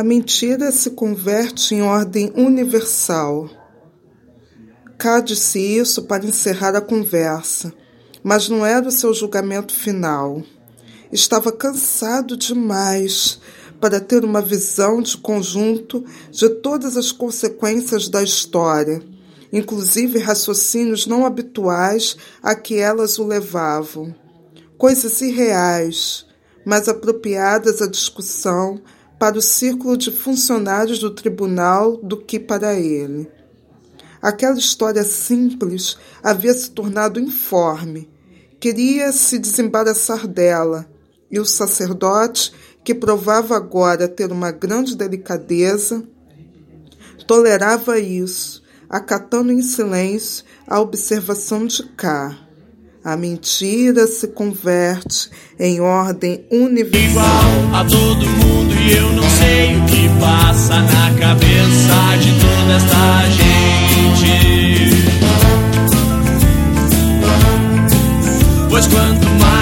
A mentira se converte em ordem universal. Cá disse isso para encerrar a conversa, mas não era o seu julgamento final. Estava cansado demais para ter uma visão de conjunto de todas as consequências da história, inclusive raciocínios não habituais a que elas o levavam. Coisas irreais, mas apropriadas à discussão para o círculo de funcionários do tribunal do que para ele. Aquela história simples havia se tornado informe. Queria se desembaraçar dela, e o sacerdote, que provava agora ter uma grande delicadeza, tolerava isso, acatando em silêncio a observação de cá. A mentira se converte em ordem universal. Igual a todo mundo e eu não sei o que passa na cabeça de toda esta gente. Pois quanto mais